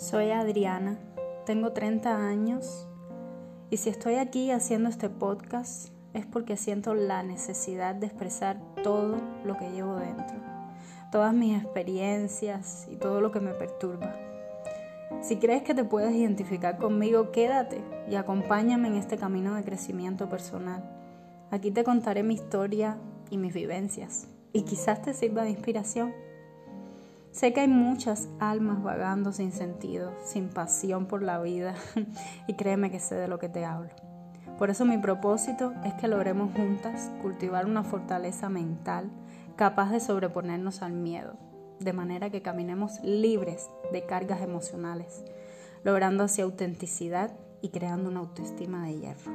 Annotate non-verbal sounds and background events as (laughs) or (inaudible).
Soy Adriana, tengo 30 años y si estoy aquí haciendo este podcast es porque siento la necesidad de expresar todo lo que llevo dentro, todas mis experiencias y todo lo que me perturba. Si crees que te puedes identificar conmigo, quédate y acompáñame en este camino de crecimiento personal. Aquí te contaré mi historia y mis vivencias y quizás te sirva de inspiración. Sé que hay muchas almas vagando sin sentido, sin pasión por la vida, (laughs) y créeme que sé de lo que te hablo. Por eso mi propósito es que logremos juntas cultivar una fortaleza mental capaz de sobreponernos al miedo, de manera que caminemos libres de cargas emocionales, logrando así autenticidad y creando una autoestima de hierro.